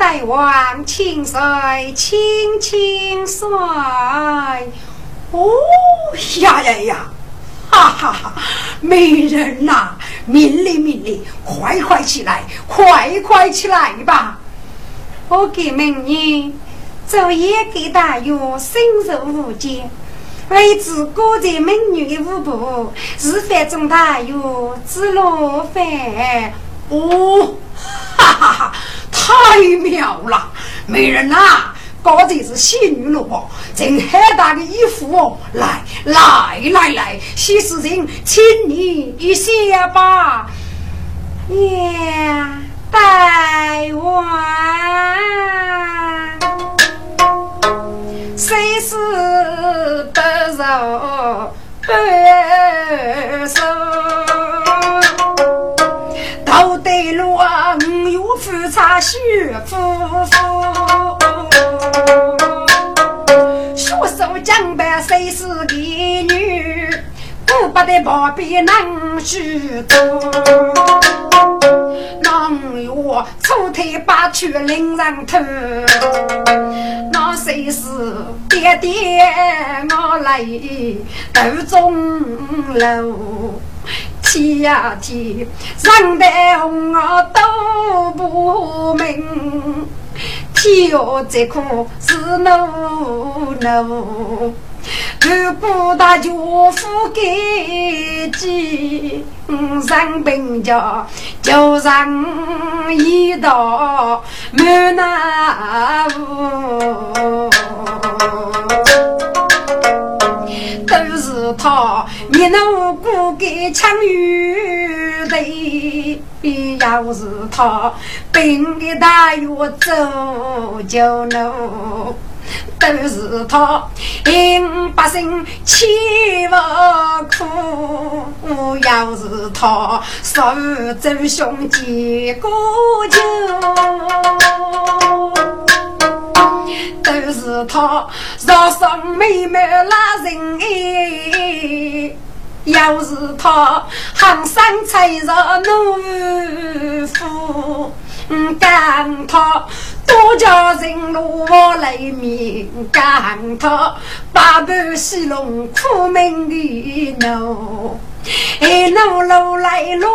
大王清水清清水，哦呀呀呀，哈哈哈！美人呐，命令命令，快快起来，快快起来吧！我给美女昼夜给大约深入无间，为此过在美女的舞步，日饭中大约知落饭哦。哈哈哈，太妙了！美人呐，刚才是仙女了真很大的衣服哦！来来来来，西施人，请你一下吧。呀，大王，谁是不柔不收？头戴罗，五岳富察须夫妇，谁是妓女？顾不得旁边能许多，能有出腿把去领人头，那谁是爹爹我来斗中楼？天呀天，上得红我都不明，天哟这可是怒怒，如果大舅父给急，上兵家就让一道满那屋。都是他，你那无辜给抢鱼的，要是他，本的大约走就路，都是他，因百姓欺负苦，要是他，手走兄弟过酒。都是他，若上妹妹拉人哎，要是他，行山才若农夫，干他多叫人路我来面，干他八百西龙苦命的奴。一路路来路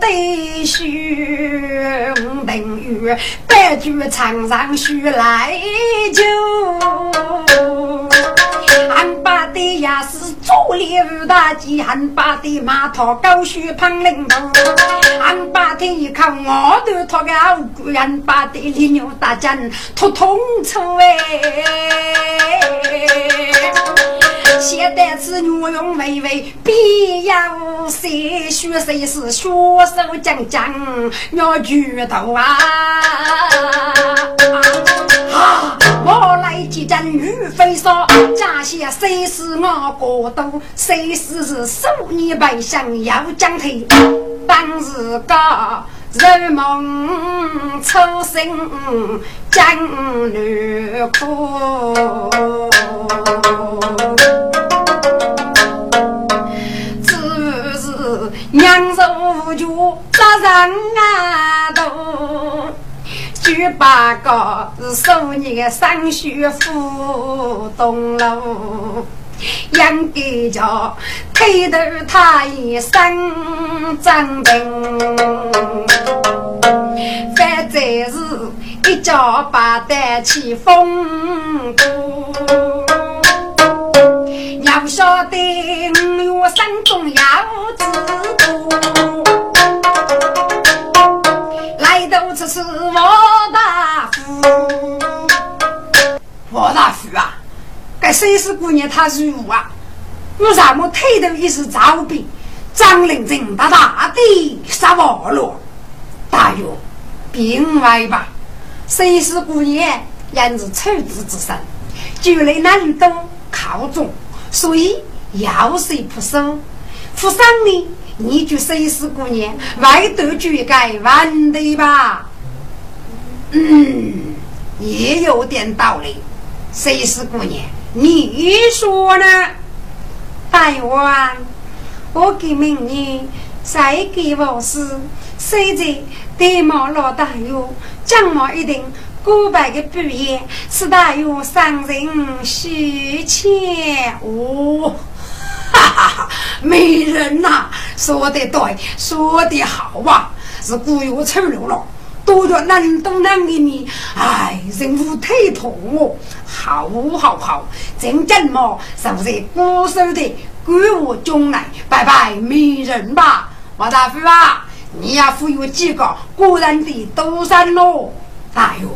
得须，白驹长上须来就。俺爸的呀是做猎五大鸡，俺爸的马套高须胖领头，俺爸的一口我都托个好骨，俺爸的力牛大将托痛处哎。现代子女用微微，必要谁学谁是学手将将要举头啊！啊！我来几阵雨飞沙，家下谁是我国都？谁是是数年百姓要将头？当时个人梦初醒，将女哭。娘受无救，责任啊多。举八个是数年三学府东楼，养个家推头他一生真病，反正是一家八代起风波。要晓得我山中要知道，来到这是王谁是姑娘她是我啊？我怎么推头也是招兵，张令正大大的杀完了。大约并外吧，谁是姑娘也是处子之身，就连那里都靠中。所以要谁不收？扶上呢？你就谁是姑娘？外头就该完的吧？嗯，也有点道理。谁是姑娘？你说呢？大王，我给明年再给我是谁在对毛老大哟？将毛一定古白的不言，是大约伤人许钱哦。哈哈哈，美人呐，说的对，说的好啊，是古月丑陋了，多着难懂难的你，哎，人无腿痛哦，好好好，真正嘛，是不是古时的古物中来拜拜美人吧？王大夫啊，你要富有几个古人的刀山喽？大约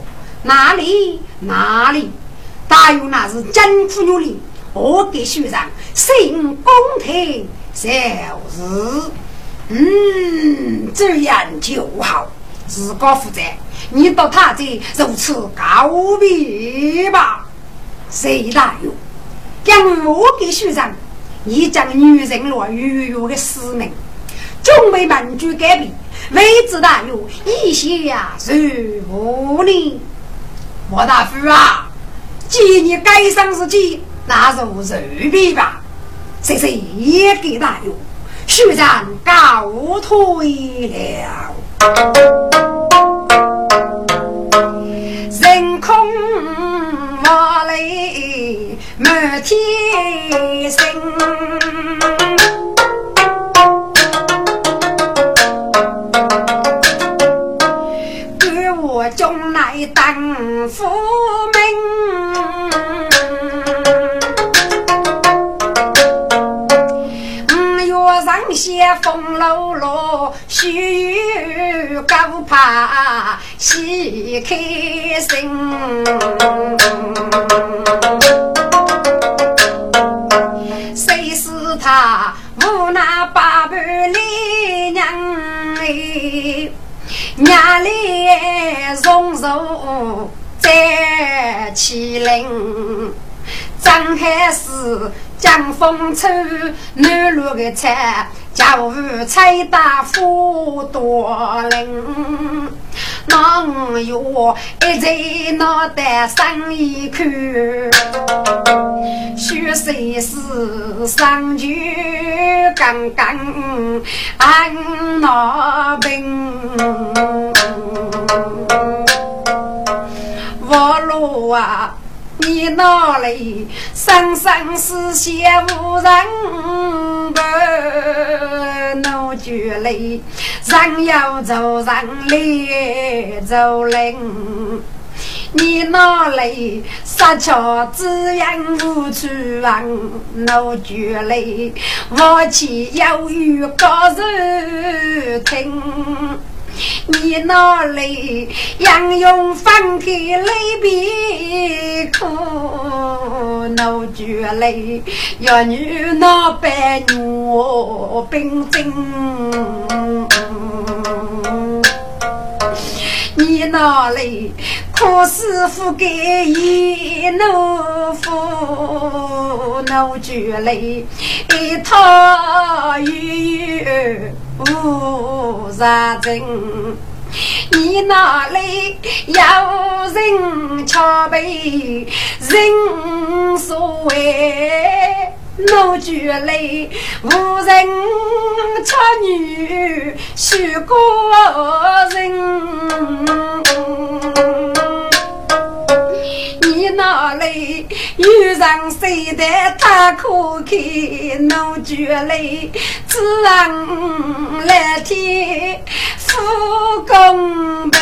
哪里哪里？大约那是真妇女的。我给学长行公平小事，嗯，这样就好。自个负责，你到他这如此告别吧。谁大有？将我给学长，你将女人落于我的使命，准备满足改变，未知大有一些呀如何呢？莫大夫啊，既你该上自己。那入肉皮吧，谁谁也给大用，学长告退了。天生，我将来当夫。斜风落落，须臾高怕喜开心。来容肉在麒麟，张海是江风吹南路的菜。家务菜大富多灵，那五月一在脑袋生一口，学生是上就刚刚安那病，我路啊。你哪里生生世世无人伴？我觉得人要走人来走人。你哪里杀桥只养无处望？我觉得我妻有余高人听。你那里杨勇翻开泪别哭？我觉泪要女那白女冰晶。你哪里可师傅给一奴夫？我觉泪一套玉无啥真，你哪里有人瞧背？人所谓我觉泪，无人瞧女许过人。哪里遇上谁的大可看？我觉泪只让来天不公平。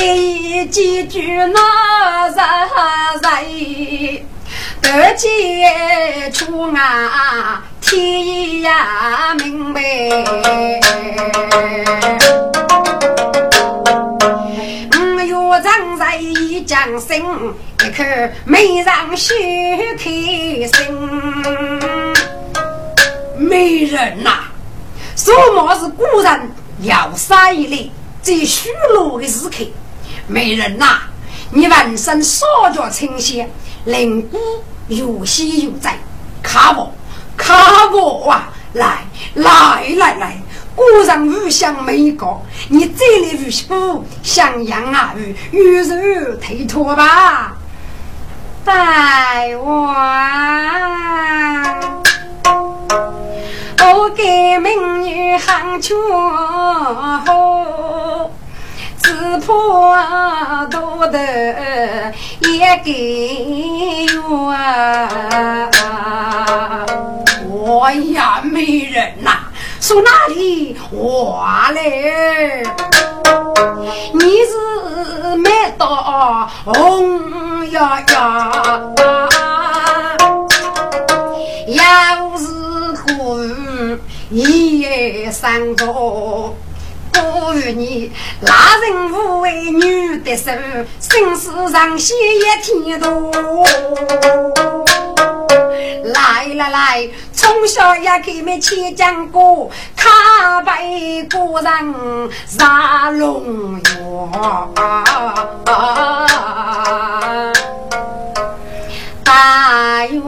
一几句那人人得见出啊？天呀明白，五月正在一江心，一口美人须开心。美人呐，什么是古人要杀一类最虚弱的时刻？美人呐，你浑身手脚清鲜，灵骨又细又窄，看我，看我啊！来来来来，果然五香美高，你这里五香像样啊，鱼肉忒脱吧？大我给美女喊出好。只怕多的也给我。我呀，美人呐，说哪里话嘞？你是没到红呀呀，要是苦一夜三个。不与你那人无为女的手，生死上写一天多。来来来，从小也给没听讲过，卡背古人杀龙药，大冤！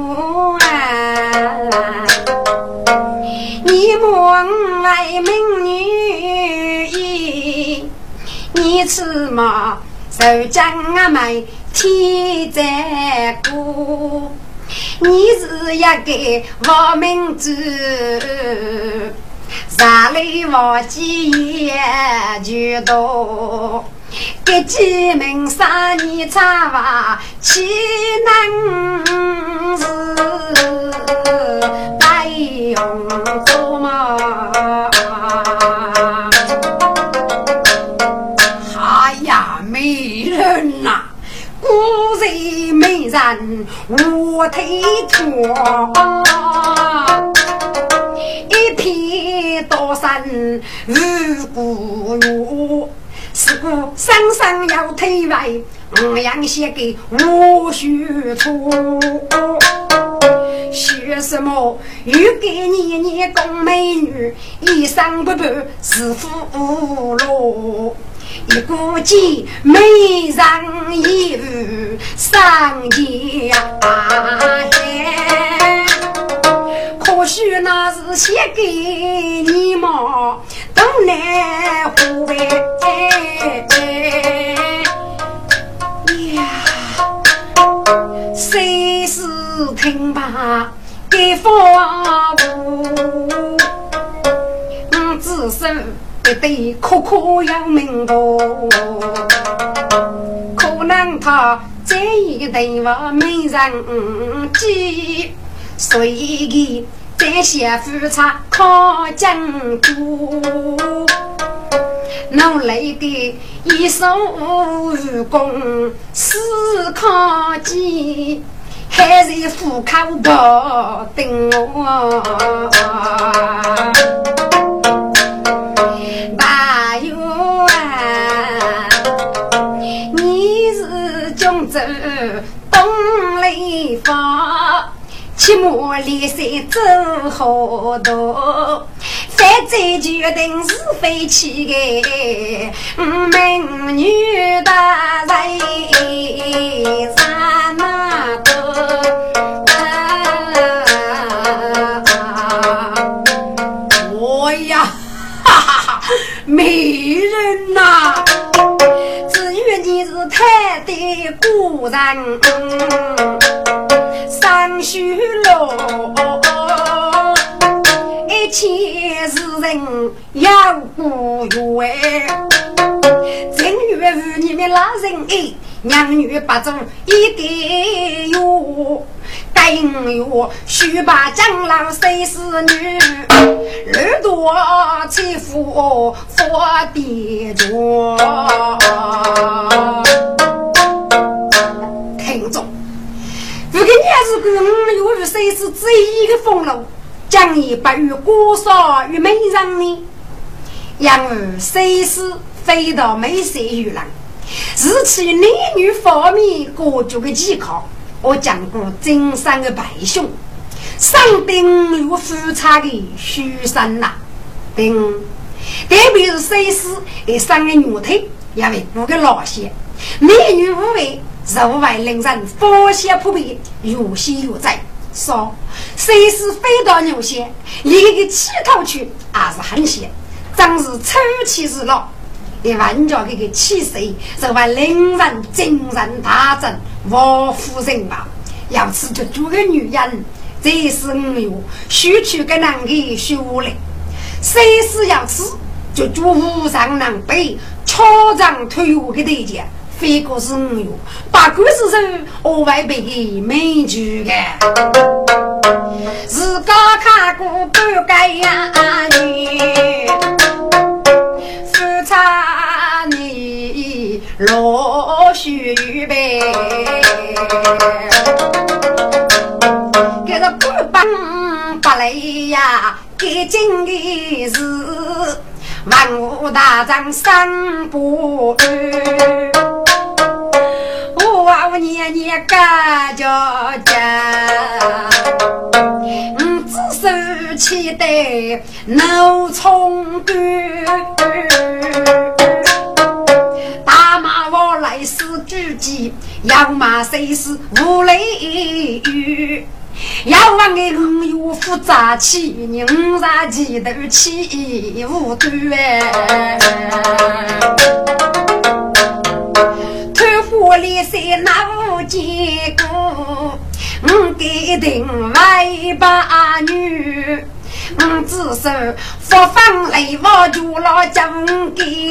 你莫爱美女，你此嘛受将俺们天在过。你是一个亡命主，上来忘记也就多。给几门三年长发，岂能是白用做嘛？人美人无推脱，一片刀山如古月，是故生生要推为五阳写给无须错。学什么？欲给年年供美女，一生不白是福禄。一股劲，美人一语上家可许那是写给你嘛，东南湖北呀，谁是听罢给父母，嗯，只是。一对可可要命多，可能他这一对我没人记，所以给这些夫妻靠经过，努力的一手武功是靠记，还是户口不定我。切莫离山走好多，反正决定是非起的，美女大人怎么多？我呀，哈哈，美人呐，至于你是太的故人。上学喽，一切事人要过月。正月与你们老人哎，娘女不做一点哟。该月须把长老生死女，耳朵欺负佛地主。如果你还是个五月三十之一的风流，将你不与过少与美人呢？因为三十飞到美色与人，是其男女方面各具的健康。我讲过真山的白熊，上顶有夫差的虚山呐，顶特别是三十的三个女腿，因为不个老些。美女无为，肉外令人芳香扑鼻，有喜有哉。说，虽是飞到牛仙，离个乞讨去还是很险。真是丑气日落，一万家这个气势，就把令人精神大振，王夫人吧。要吃就做个女人，这是我哟，需去跟男的学嘞。谁是要吃，就做无上能背，敲掌推我的对家，非个是我哟。把故事说，我外边的美剧个，自个看过不该呀女，夫差你落雪呗。不帮不来呀，干净的是万物大张三不二，我年年干家家，我子孙期待农村干，大马我来是主鸡，养马谁是无雷雨。要问个五岳复杂起，五山几头起无端。贪花烈色那无见过，我给定为把女，我只手佛放雷王就老将给，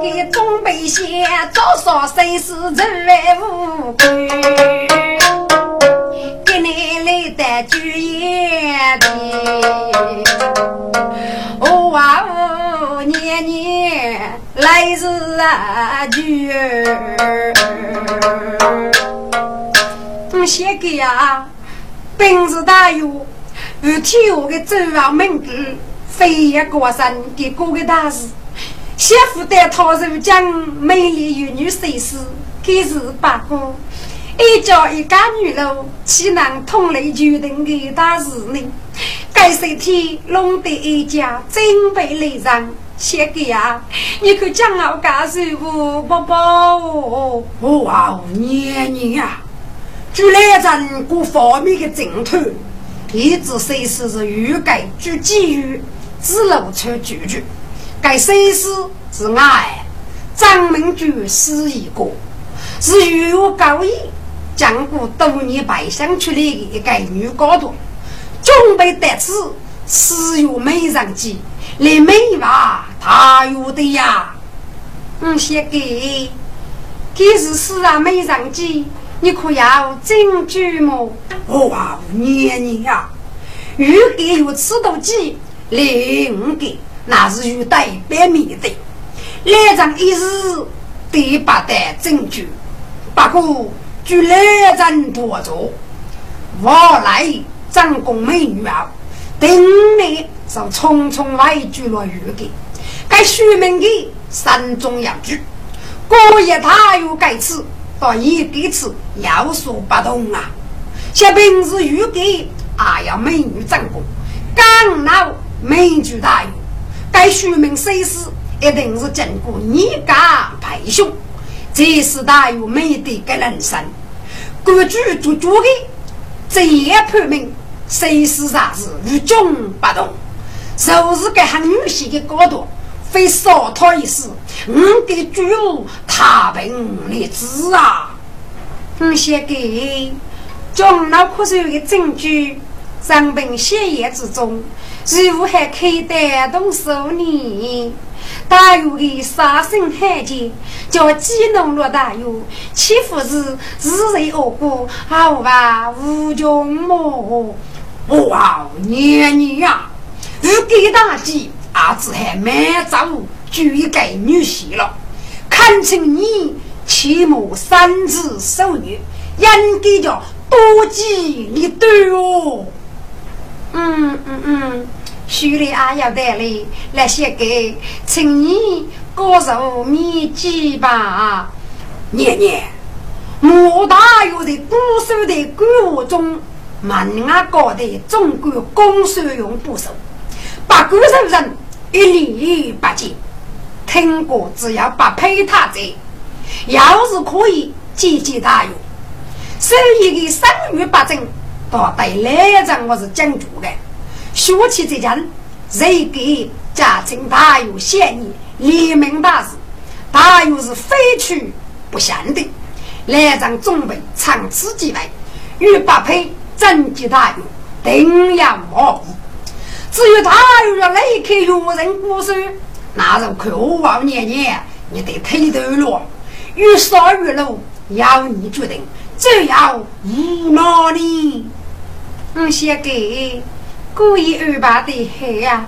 给东北县早上谁是人为无辜。你来的主言的，哦哇哦，年年来日啊聚儿。我写给呀，本事大哟，有天下的周王门主，飞越高山给过个大事，媳妇带套入将美丽玉女谁是，给是八哥。一家一家女喽，岂能同类决定的大事呢？该谁天弄得一家真被雷上？写给呀！你可讲好干什么，宝宝？哇，年年呀！就来咱各方面的政团，一直随时是欲改举机遇，只露出拒绝。该随时是爱张明举是一个，是与我高义。江过多年白相出来的一个女高徒，准备得此，只有美人计，来美娃他有的呀。我先给，给是四啊美人计，你可要证据么？哇，年年呀，如给有此多计，另给那是有带白米的，来张一日得不得证据，不过。据来人多着，我来张公美女啊，等你就匆匆来聚了雨给，该书名的三中要句，过夜他有该词，到一个词要说不同啊。像平时雨给还要美女张公，刚闹美女大有，该书名谁是一定是经过你家培训。这是大有美的个人生，规矩做做的，这也判明谁是啥子与众不同，就是个很女性的高度，非少他一时，我的主他凭立志啊！我先给将脑壳上的证据，藏本血液之中，如何还可以带动手呢？大有的杀生害劫，叫鸡农落大有，岂不是日日恶果，好吧无穷么？哇，年年呀，如给大吉，儿子还满早就一个女婿了，看清你切莫擅自受虐，应该叫多记你对哦。嗯嗯嗯。徐里阿要带来那些给，请你过寿面祭吧。年年，莫大有的古书的古物中，门外高的中国公书用不熟，把古书人一律不见。听过只要不配他者，要是可以解解大用，手一个生于八正，到对来张我是讲究的。说起这件，谁给家政大有嫌疑？黎明大事，大有是非去不祥的。来张准备长此几位，与八配整齐大有，定要模糊。至于大有要来开愚人故事，那就看我王年年，你得推头了。越少越路，要你决定，只要无奈你。我写给。故意安排的好呀！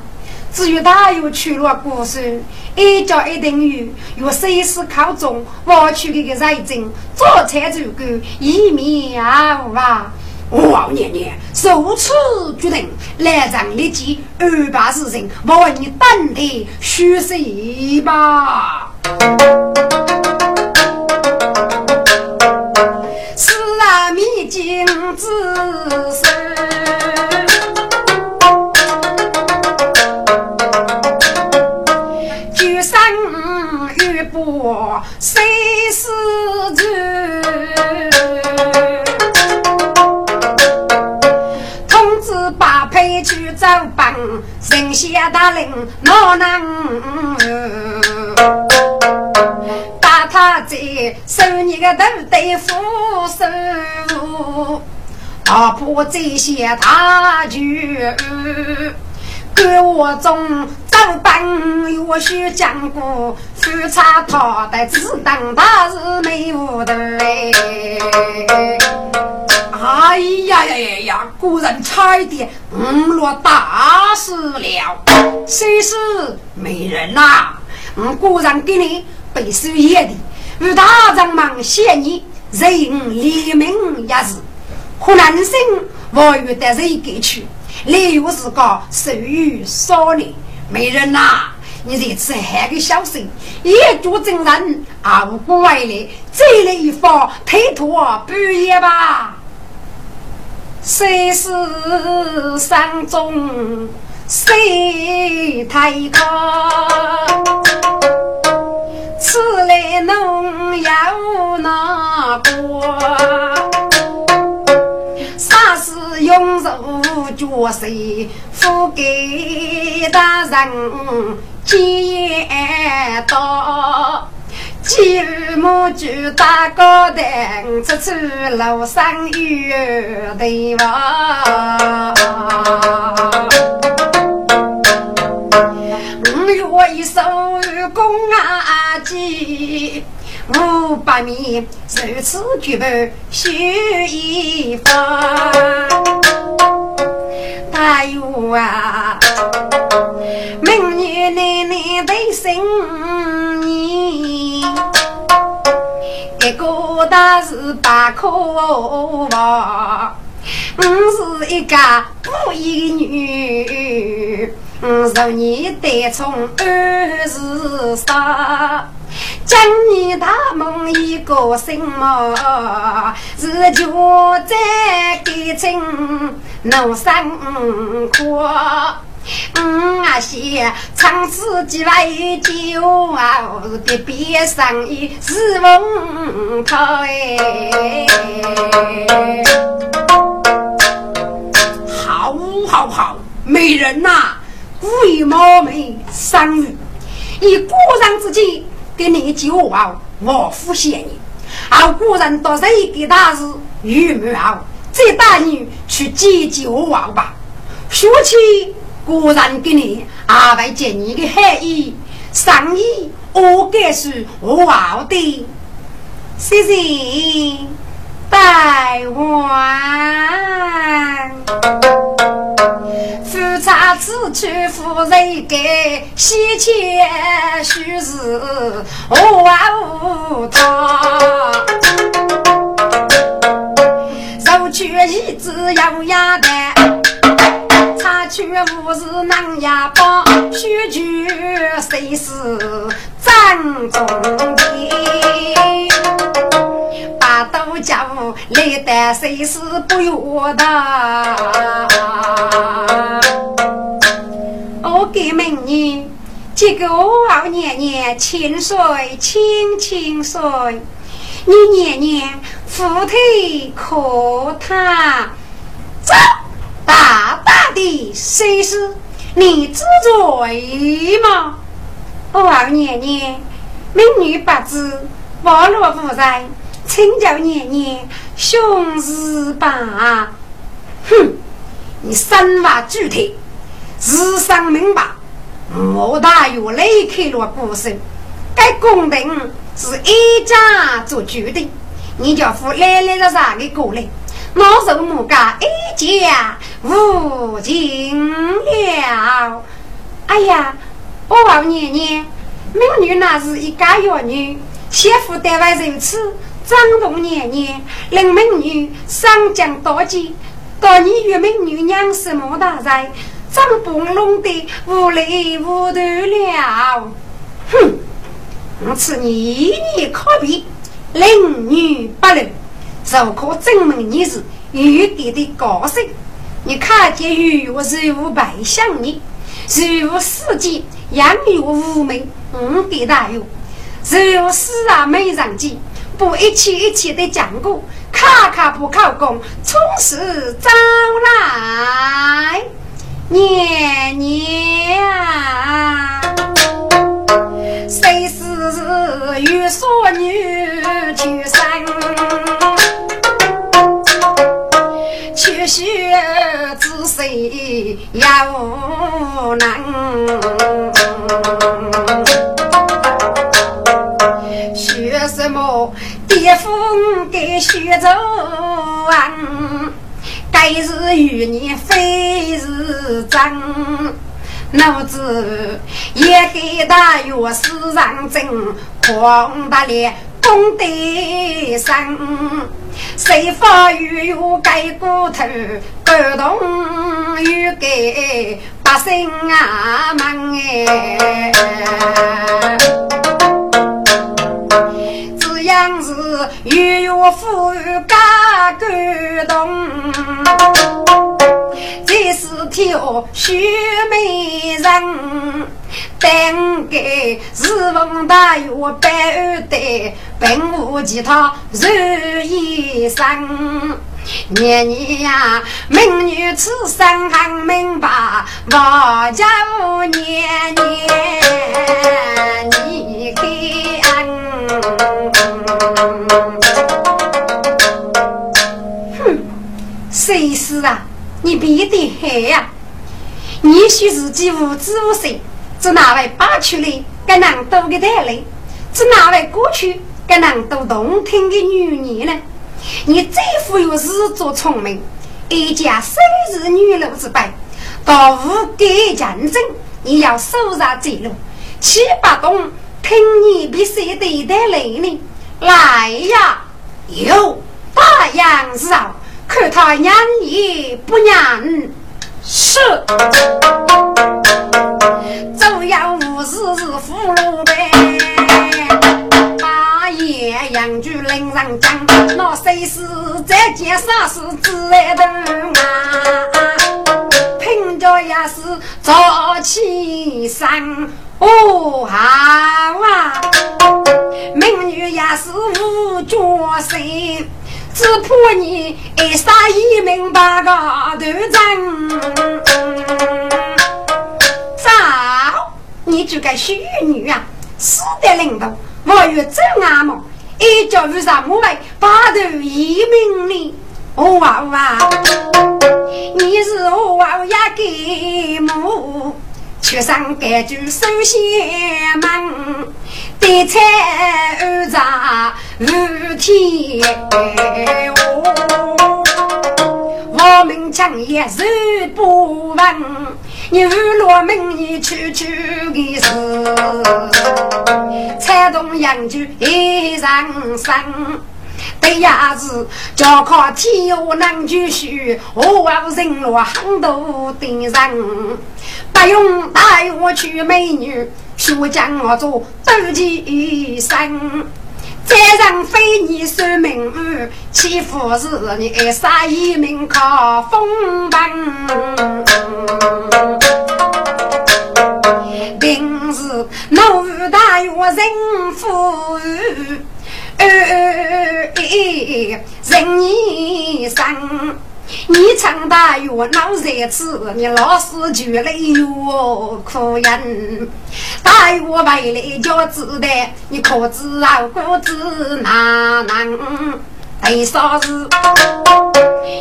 至于他又去了故事，一加一等于用随时考中，我去给个认证，做菜足够，一面啊哇！王年年受此决定，来让立即安排事情，我为你等的休息吧。是啊，秘境之大人哪能？把他贼收你个头对付手，阿婆这些大舅。给我中早班有许讲过，夫差他的只当他是没有的。哎呀呀呀呀！果然差一点误落大事了。谁是美人呐？我果然给你背书业的，与大长忙谢你，人黎明也是，可男生我与得人给去。你又是个手语少年，美人呐！你这次还个小心，一脚真人，无辜外来，这了一方推脱不也吧？谁是山中谁太高？此来侬要哪个？脚手付给大人接刀，几日母就打高灯，处处楼上有对望。五月一手工啊机。五百米，如此举步修一方。哎呦啊，明年奶奶得生你，一个大是八颗娃，我是一个不义女，十年得从二十三。将你大梦一个心梦，日久再改成农生活。嗯啊些长此几位酒啊，的边上一是风头哎。好好好，美人呐，贵貌美，三女，以果然之计。给你酒啊，我付嫌你。而古人到谁给他是玉木啊，再带你去解酒王吧。说起古人给你阿外见你的含义，上意我该是我的，谢谢拜万。去夫人该西钱须是无无他，肉去一只有鸭蛋，茶去五是能牙包，须去谁是正宗的？把豆浆来得谁是不由得？我给明年这个二年年清水清清水，你年年扶腿可踏，走大大的谁是你知罪吗？我二年年美女八字网络不在，请教年年雄狮吧。哼，你三娃具体，自上明白。莫大有雷开了故事，该公定是一家做决定，你叫付来来的啥个过来？我受木家一家无尽了。哎呀，我王年年，美女那是一家幼女，媳妇单位如此，长动年年，令美女上将多吉，到你与美女娘是莫大在。张崩弄得无泪无头了，哼！我此你一年可比，令女不能，如可证明你是玉帝的高僧。你看见玉我是无白相你，如无世间养育无名，五帝大有，如世啊美人计，不一起一起的讲过，卡卡不考功，从实招来。年年啊，谁是玉锁女出生？却学知谁也无能，学什么？巅峰给学走啊。该是与你非是真，奴子也给他月世上真，狂大烈功德深，谁发玉有盖骨头，感动玉给百姓啊们哎。样是月月富裕加感动，这是条许美人，等给日逢大月百二代，并无其他如一生。年年呀，美女此生很明白，我叫年年你看。哼，谁是啊？你别得黑呀！你许自己无知无识，是哪位八去的跟难多的带来？是哪位过去跟难多动听的女人呢？你这副又自作聪明，一家生日女奴之辈，到无该战争，你要手上这路，七八栋听你比谁对待来呢？来呀，有大洋绕，看他娘也不娘。是，走要无事是俘虏呗。大爷养猪领上讲，那谁是在街上是自来的啊？拼着也是早起上。哦，好啊！美女也是无角色，只怕你一杀一命把个头争。早，你就该虚女啊，死的领导，我有真阿毛，一脚遇上我来把头一命哩。哦哇哇，你是哦哇呀给母。却上盖住首先门，对菜二杂如天我们强也受不稳，牛罗门你处处的事，踩动羊就一上身。对呀，是脚靠天下能继续，我无人落很多的人，不用带我去美女，说将我做斗鸡生。再让非你守命安，欺负是你杀一命靠风奔。今日奴大岳人富裕，哎哎哎人一生。你唱大岳闹热子，你老是就来哟苦人。大岳为了叫子的，你可知道果子哪能？为啥子？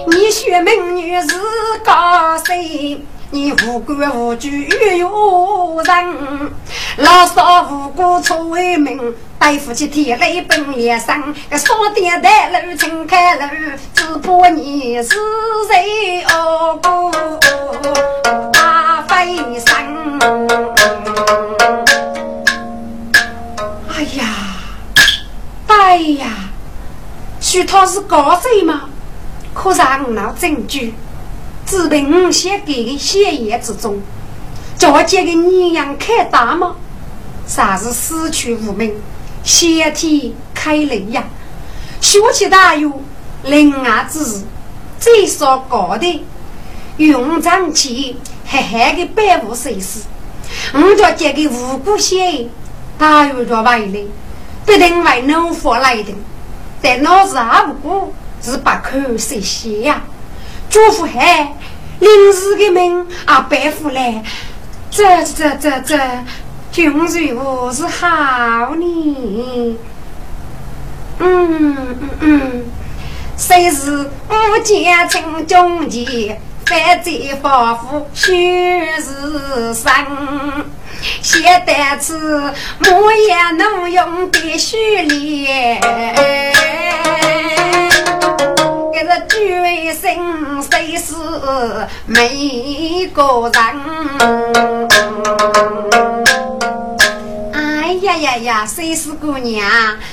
你学美女是高谁？你无官无居有人，老少无辜出为民，对夫妻天雷奔连声，个少点带路请开路，只怕你是谁哦？大飞生。哎呀，哎呀，许他是高谁吗？可让我证据。只凭我写给的血液之中，叫我借个你样开大吗？啥是死去无名，先天开雷呀？学起大有另外之事，最少高的用长起黑黑的百无谁事？我叫借个无辜血，大有着外来，必定为农夫来的，但脑子还不过是把口水血呀。祝福海，临时的命啊，白富来，这这这这，君如是好呢？嗯嗯嗯，谁是无奸情中计，犯罪防夫须是生，现代此莫言能用的虚礼。生谁是每个人？哎呀呀呀，谁是姑娘？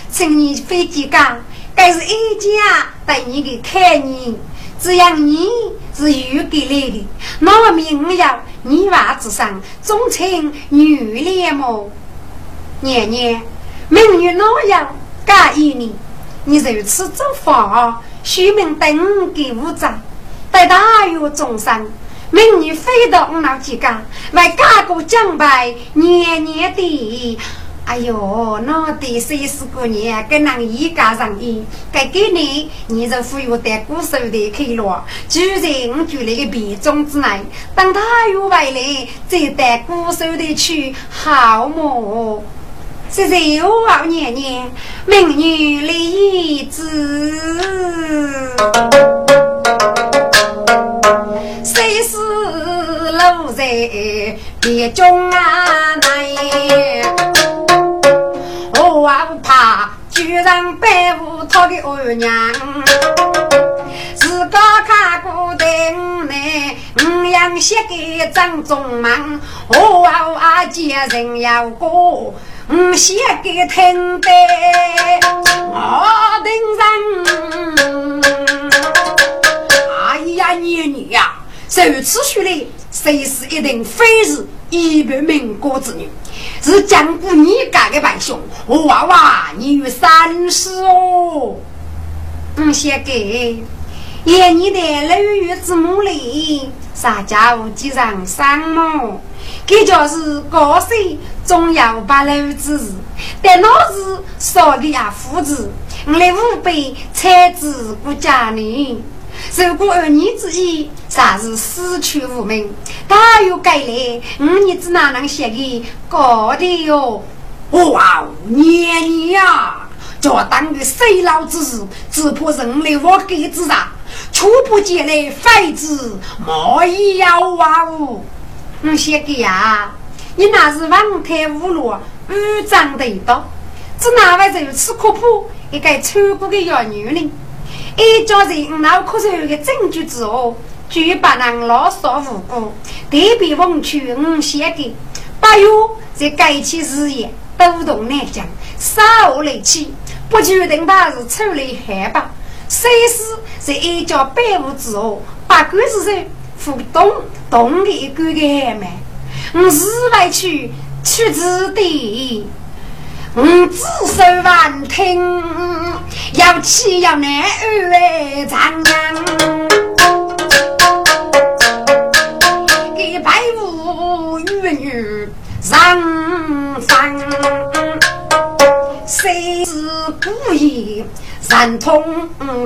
请你飞机讲，该是一家带你的看你，只要你是有给来的，那么明了你娃子上忠情女脸么？年年明月那样感应你，你如此做法。虚名登给五丈，待大有众生，明日飞到我那几家，为家国奖牌年年的。哎呦，那得谁是过年，跟人一家人意，该给你，你这富有的古手的开罗，就在我住那个别庄之内，等他有回来，再带古手的去好么？这是我年年明女离子，谁是路在别中啊？内我不怕，居然背负他的二娘，自个看过的呢，五样写给张忠满，我啊见人要过。我写给听的，我等人。哎呀，你女呀，如此说来，谁是一定非是一百民国之女？是江湖你家的败兄，娃娃你有三十哦。我写给，演你的六月之母里，啥家务记上三毛。这就是高兴，总要把楼子，但那是少的呀，父子，我来五辈才子顾家呢。如果儿女之一，啥是死去无名？大有该来，五儿子哪能写给高的哟？哇，年年呀，叫当个衰老之时，只怕人类我给之上，初不见来废子莫以要哇呜。我写给呀，你那是王太无路，五脏得道，只哪位如此可怖？一个丑过的妖女人，一家人脑壳上有个证据之后，就把人老少无辜，特别忘去我写给。八月在改起事业，都动难讲，少力气，不确定他是出来害吧？虽是在一家百物之后，八个之人。互动动的一个个还没，我是外去去子弟，我只手万听，要气要难二丈娘，给白无女女上山，谁是故意人通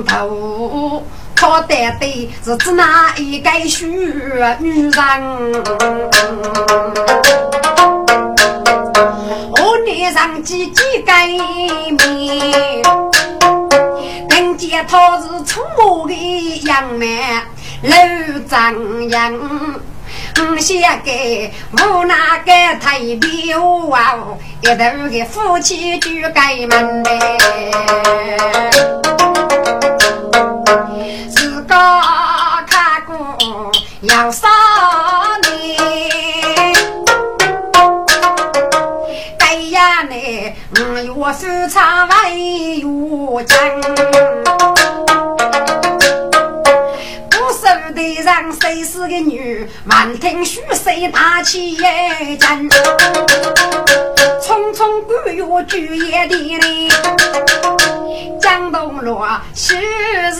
头？他带的是指哪一个虚女人？我脸上几几改面，听见他是出没的杨梅楼张扬。写给无那个太平啊，一头的夫妻就改门嘞，自个看过要少年，哎呀嘞，我是唱为有真。上谁是个女？满庭虚岁大气一阵，匆匆过月举夜的嘞。江东路昔日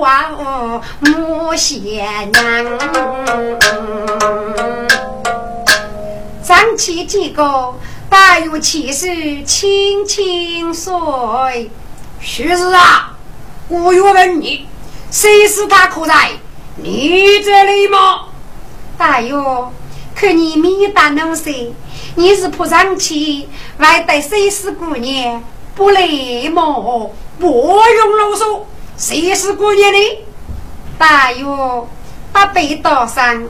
王母贤娘，张起几个大有气势，轻轻岁。旭日啊，我要问你，谁是他可在？你这里吗？大哟，看你面大能色，你是扑上去外带谁是姑娘？不来么？不用啰嗦，谁是姑娘呢？大哟，把背倒上，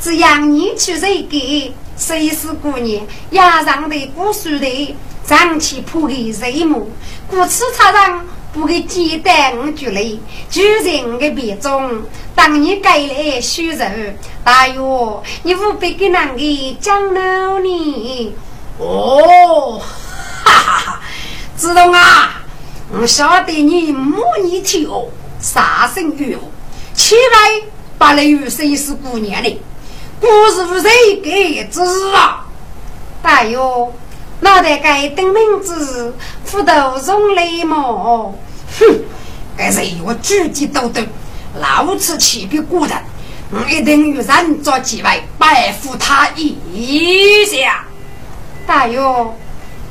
只要你去谁给？谁是姑娘？压上的古书的，长期铺给谁么？故此插上。不给鸡蛋举来，举人的别种。当你该来修肉，大约你务必给那个讲道理。哦，哈哈哈！子东啊，我晓得你母女天哦，杀生欲哦，千万把那有谁是姑娘的，故事不谁给知啊？大约脑袋该等名字，斧头从雷毛。哼，该是我举起刀刀，老子气比古人，我一定与人做几位，拜服他一下。大哟，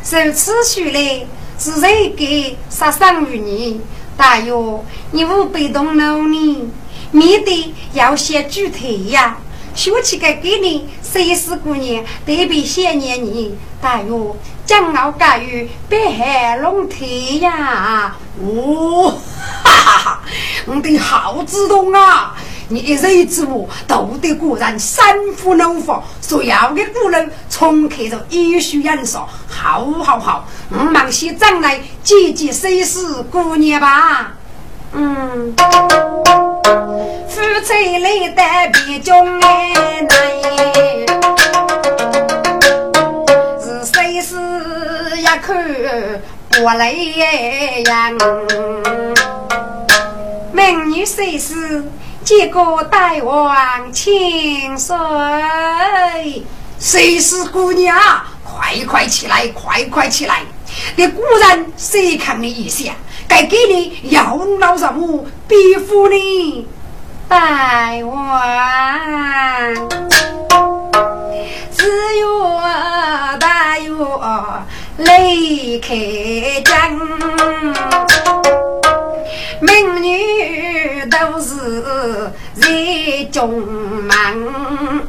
受此许来是谁给杀伤于你？大哟，你无被动努力，免得要些具体呀。说起个给你，谁是姑娘特别想念你？大哟。将老家于北海龙天呀！哦，哈哈哈！我的好子东啊！你一日之物，斗得果然三夫六妇，所要的古人重刻着医书人说，好好好！我忙些将来接接谁是姑娘吧？嗯，夫妻来得比中哎看不来呀！美女谁是？结果大王千岁。谁是姑娘？快快起来，快快起来！你果然谁看你一下，该给你要老什么庇护呢？大王，只有大王。雷开江，美女都是在中门，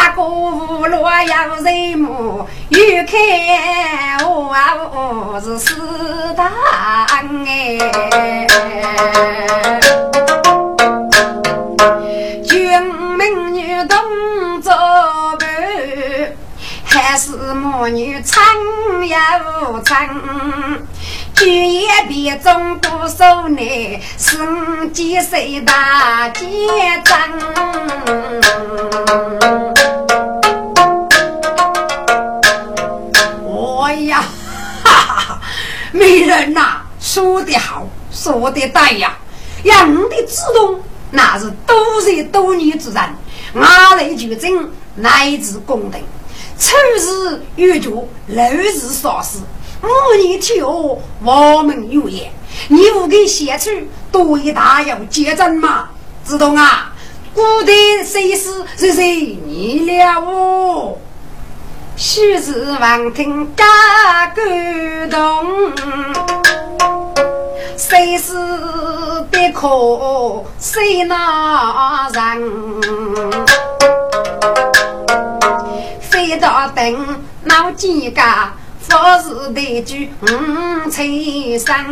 他过无路要人母，又看我是四大哎，军美女动作慢。还是母女唱呀无唱，举一别中国手内，十几岁大结账。哎呀，哈哈哈！美人呐，说得好，说得对呀！养的自动那是多才多艺之人，阿来求真乃至公等。初日月觉，六日少时，五年天后，我们有言，你不给写出多一大要结账吗？知道啊？古代谁是谁谁你了哦？须是望听加感动，谁是的可谁那人？飞到等闹几个，富士的句五七三，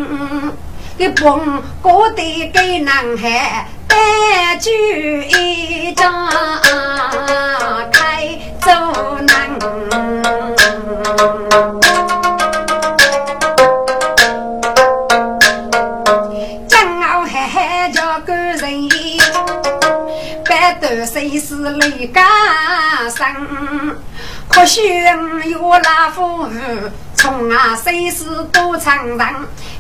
一捧过的给男孩带酒一张开走南，正好还叫个人，白头谁是泪干生？可惜有老夫从啊谁是多长人？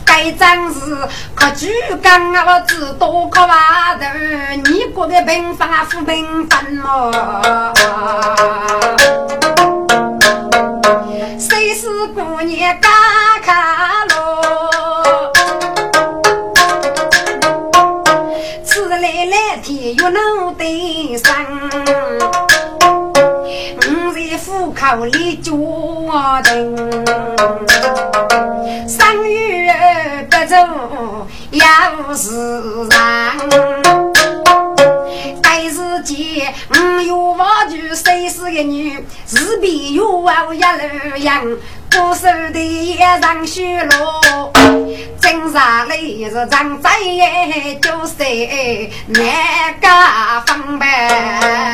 该张是可举刚我只多可瓦头，你过个平凡啊富平凡么？谁是姑娘嘎卡罗？此来来天又能得上。口里叫定，生育不足也无事人。该是见我有我就谁是个女，是比有我一路样，不手的也上血路，正上来是张嘴就是难家分呗。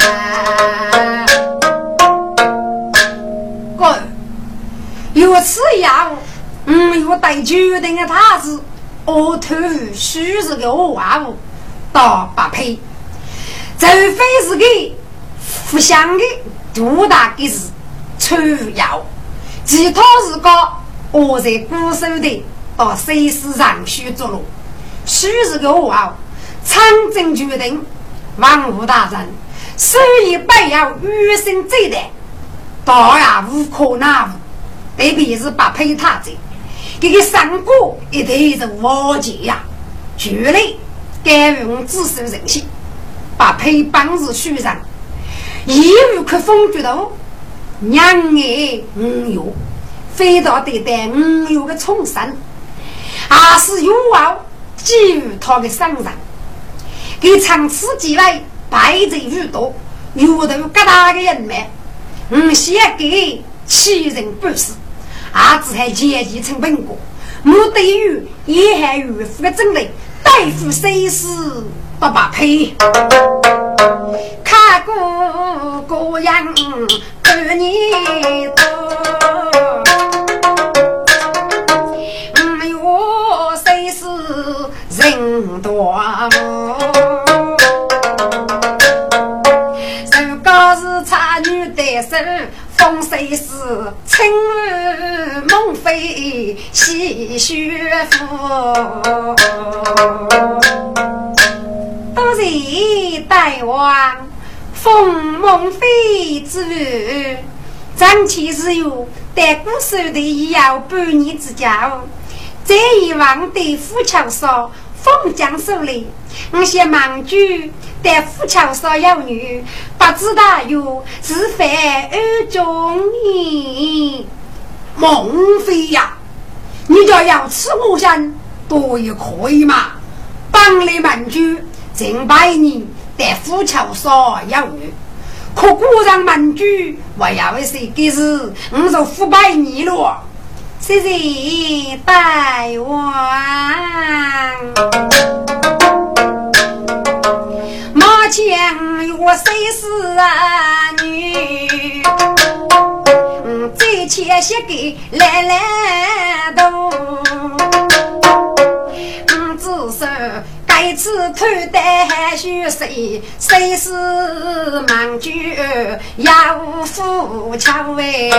有此样，嗯，有带决定的他子，我头须是个娃物，倒不配。除非是个不祥的多大的事，出要，其他是个我在固守的到谁世上去做了，须是个娃物，长征决定，万物大人，所以不要与生俱来，倒也无可奈何。特别是把配他子，这个三哥一定是瓦解呀！绝对该用自守人心，把配帮是书上，一无可风觉的娘爱五有，非到得得五有的重生，还是有望给予他的身上，给长此几来败者愈多，遇到疙大的人们，我先给欺人不是。儿子还前期成本过，我对于也还渔夫的种类，大夫虽是不把配？看过个样半年多，没有谁是人多。如果是差女的手。风虽是轻儿梦飞戏雪夫，都是大王风梦飞之张起是有带古手的也要半年之交，这一望对富强说封疆手里，我先忙句。但富强少有女，不知道有是非二中年。孟非呀，你叫要吃我身，多也可以嘛。帮你门主正百年，但富强少有女，可果然门主我要是给是，我就腐百年了。谢谢大王。将有谁是啊女？再切些给来来都。该次偷的还需谁？谁是忙主要富强哎？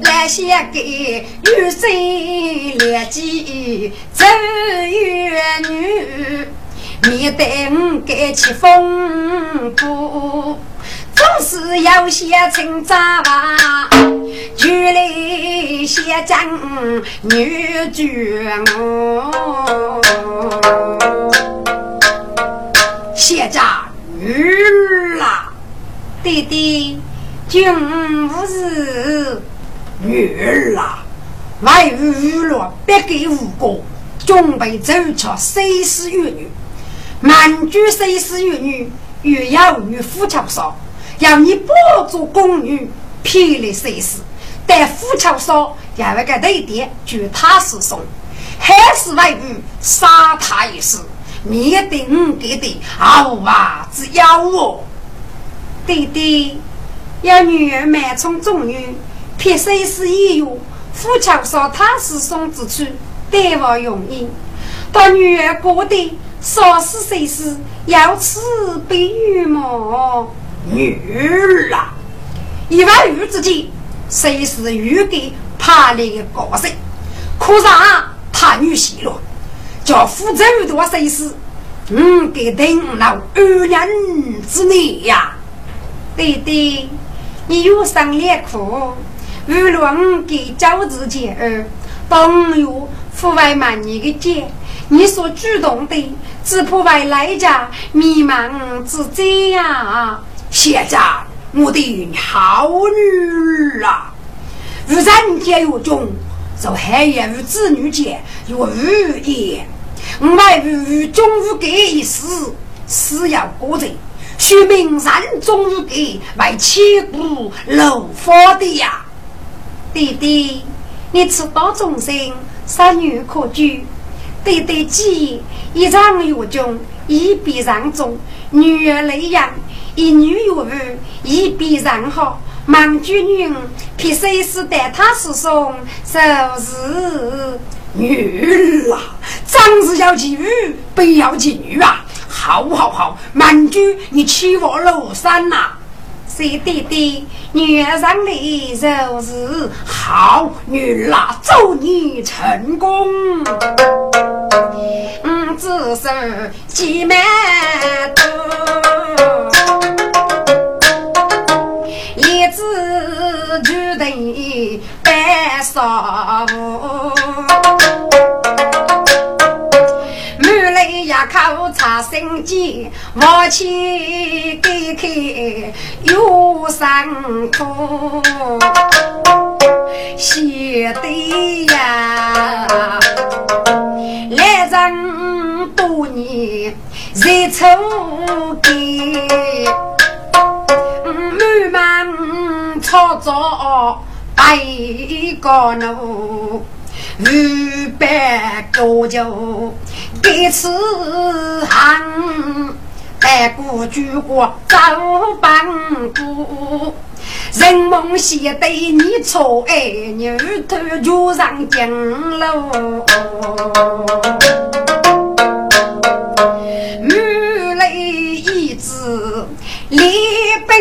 来些给女生连记走远女，面对我该起风波，总是有些成渣吧，就来先讲女主我，先讲女啦。弟弟，君无事。女儿啊，外无娱乐，别给无果，准备走俏谁是玉女？满居谁是玉女？欲要与夫桥说，要你不做宫女，霹雳谁是？但夫桥说要那个弟弟，就他是送，还是外遇杀他一死，灭顶给的好娃子要我。弟弟，要女儿满从中女。撇谁是一有，夫桥说他是送之处，对我容易。到女儿过的，说是谁是，要此比喻么？女儿啊，一万玉之间，谁是玉给怕的个性？可让他女婿了，叫负责多谁是？嗯，给等了二人之内呀。弟弟，你有商量苦？无论给教子姐儿，当有户外满你的姐，你所主动的，只怕外来家迷茫之灾呀！现在我的好女儿啊，如人间有中，就还也与子女间有语言。我外与终于给一事，死要过人，须名人终于给为千古漏发的呀！弟弟，你持刀众生，三女可居。弟弟记一丈有中，一必让中。女儿累养，一女有余，一必让好。忙居女，偏谁是待他是送，就是女儿啊！长子要吉女，不要吉女啊！好好好，满居，你欺我楼山呐！谁弟弟，女儿上来就是好女儿，祝你成功。嗯，只是几满多，就得白少。口插心间，我去给开有伤口，写的呀，来人多年在愁给，操作白个奴。五百个酒，第次行，待过举过走半步，人梦写对你错爱，牛头就上京喽。满泪一字立本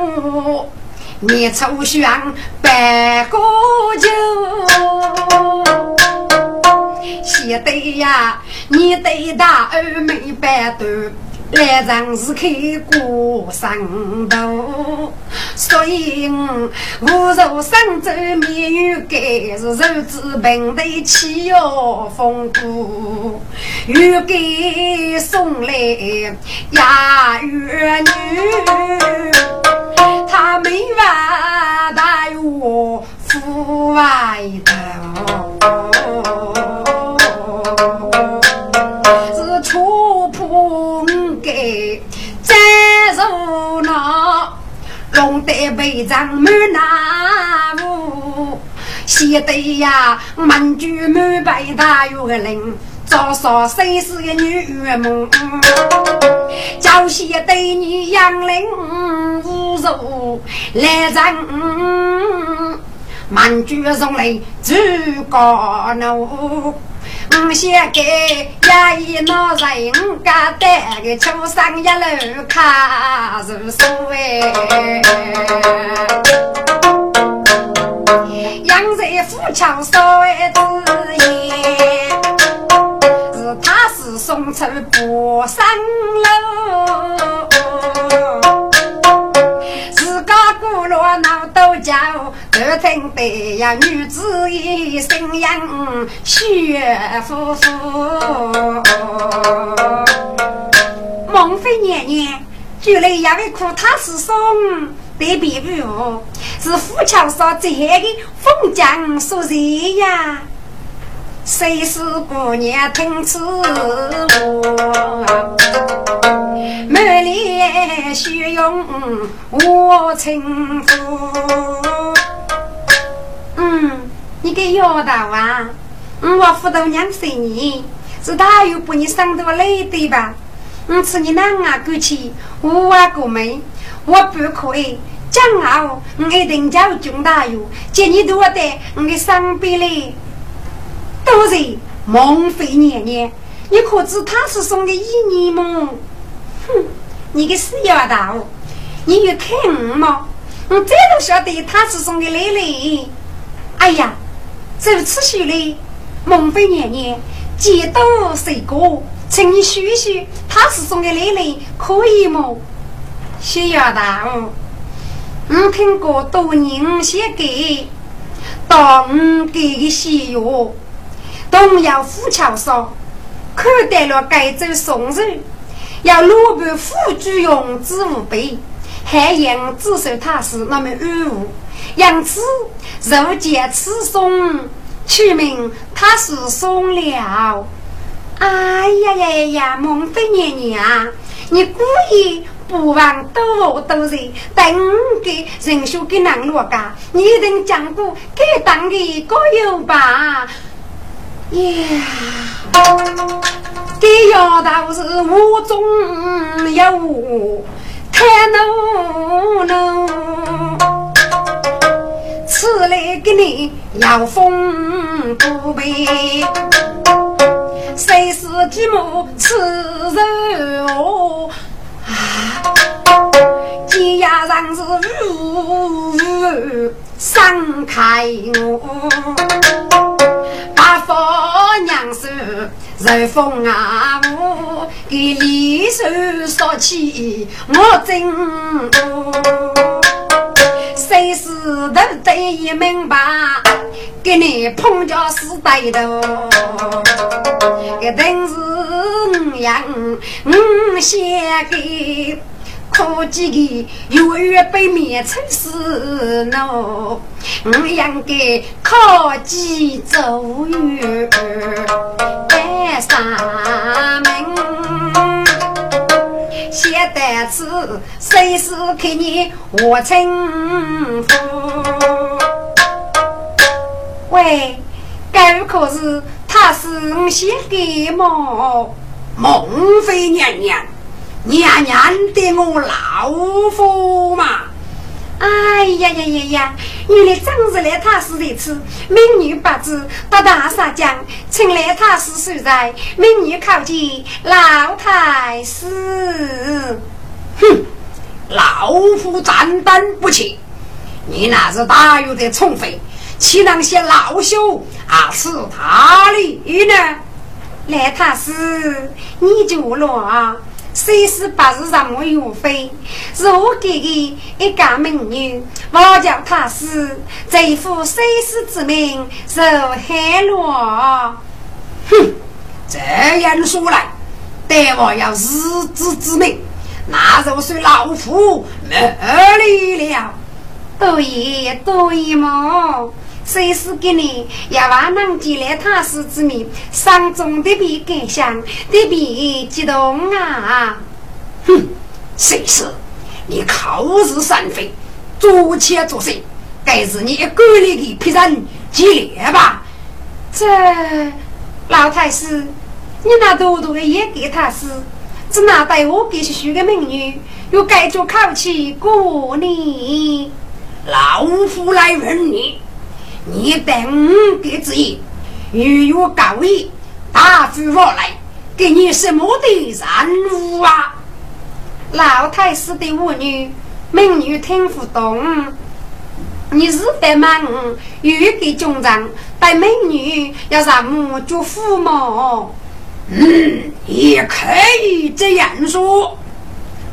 目。你抽选白骨酒，写得呀，你对大儿没白头，来场是开过上头，所以我我入上州面有盖，是手指平头气哟风骨，又给送来呀儿女。他没完带我父外头，给再受恼，龙得被长满那屋，写得呀满句满白大有个人。早说谁是个女梦，朝夕对你养灵无数来人，满句送来诸葛怒。我先给衙役老人家带个秋上一路看如书哎，杨在府桥说字言。他是送出不上楼，都听得呀女子一声音血呼呼。孟非年年就来要一棵塔斯松，对比如是富桥上最黑的凤江所在呀。谁是姑娘听此话？满脸虚荣我称呼。嗯，你给摇到啊？我辅导两三年，是他又把你伤到累对吧？我吃你男啊过去，我啊过门，我不可以。将来我一定叫军大哟，接你多的我的伤悲嘞。都是孟非年年，你可知他是送给一年吗？哼，你个死丫头，你有看我吗？我这都晓得他是送给奶奶。哎呀，如此说来，孟非年年见到谁个，请你说说，他是送给奶奶，可以吗？小丫头，我听过多年写给，当给的西药。东要富桥上，看待了该州松人，要罗盘副主用之无备，还因自受他是那么安误，因此如见此松，取名他是松了。哎呀呀呀！孟非娘娘，你故意不忘多多人，等给人修给难落家，你一定讲过该当的高有吧？呀，这丫头是无中有无，太奴奴，只来给你扬风不被，谁是寂寞痴人啊？今夜上是如伤开我。大夫娘说：“热风啊，我给李手说起我真谁是都得一明白，给你碰着死对头，一定是我养我先给。”可几个永远被灭成死奴，我应该靠几走远拜三门，写得字谁是给你我称呼？喂，这可是他是我写的吗？孟非娘娘。娘娘的我老夫嘛！哎呀呀呀呀！原来正是来他是这次美女八字到大沙江，请来他是谁在？美女靠近老太师。哼，老夫担当不起。你那是大有的宠妃，岂能写老朽啊？是他哩呢？来他是你就啊。谁是八日什么岳飞？是我给的一家美女，我叫她是贼夫生死之名受害了。哼，这样说来，得我要日子之命，那就是老夫没理了。对对嘛。谁是给你也万能见来他师之命，伤中的比感想的比激动啊！哼，谁是你口是心非，做且做甚？该是你管理的批人激烈吧？这老太师，你那多多的也给他是，只拿带我给去许个美女，又该着口气过你。老夫来问你。你等给旨意，如有告意，答复我来，给你什么的任务啊？老太师的舞女，美女听不懂。你是得忙，又给军长带美女要让母祝福吗？嗯，也可以这样说。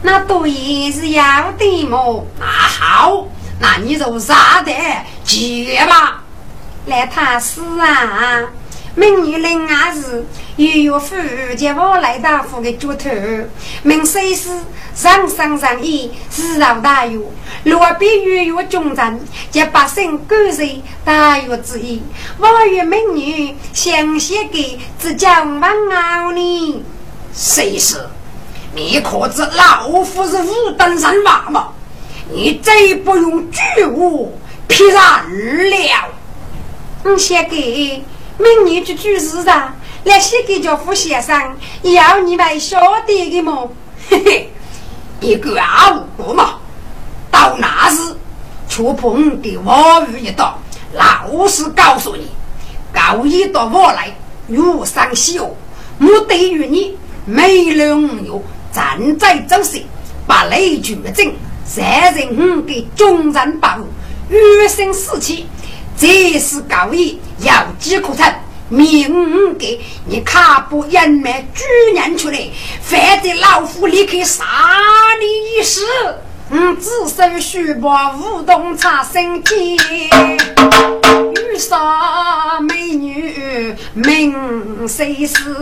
那对是要的么？那好，那你就杀得接吧。来他死啊！明女临安时，又有夫接我来大夫的脚头，明虽是上上上衣，自饶大约。若比月月忠贞，皆百姓感受大约之意。我与明女相携给只将王傲呢？谁是？你可知老夫是五等人马吗？你再不用巨物劈然了。我写给明年就举事上，来写给教父先生，要你们晓得的么？嘿嘿，一个阿五哥嘛，到那时却碰给我语一道，老实告诉你，高一到我来，遇上喜哦，目的于你没人有站在周身，把雷绝阵，三人给众人保护，余生死期。这是高义要几可成，命给你卡不掩面举念出来，反得老夫立刻杀你一死。嗯，只手续把梧桐插身间，遇上美女命谁死？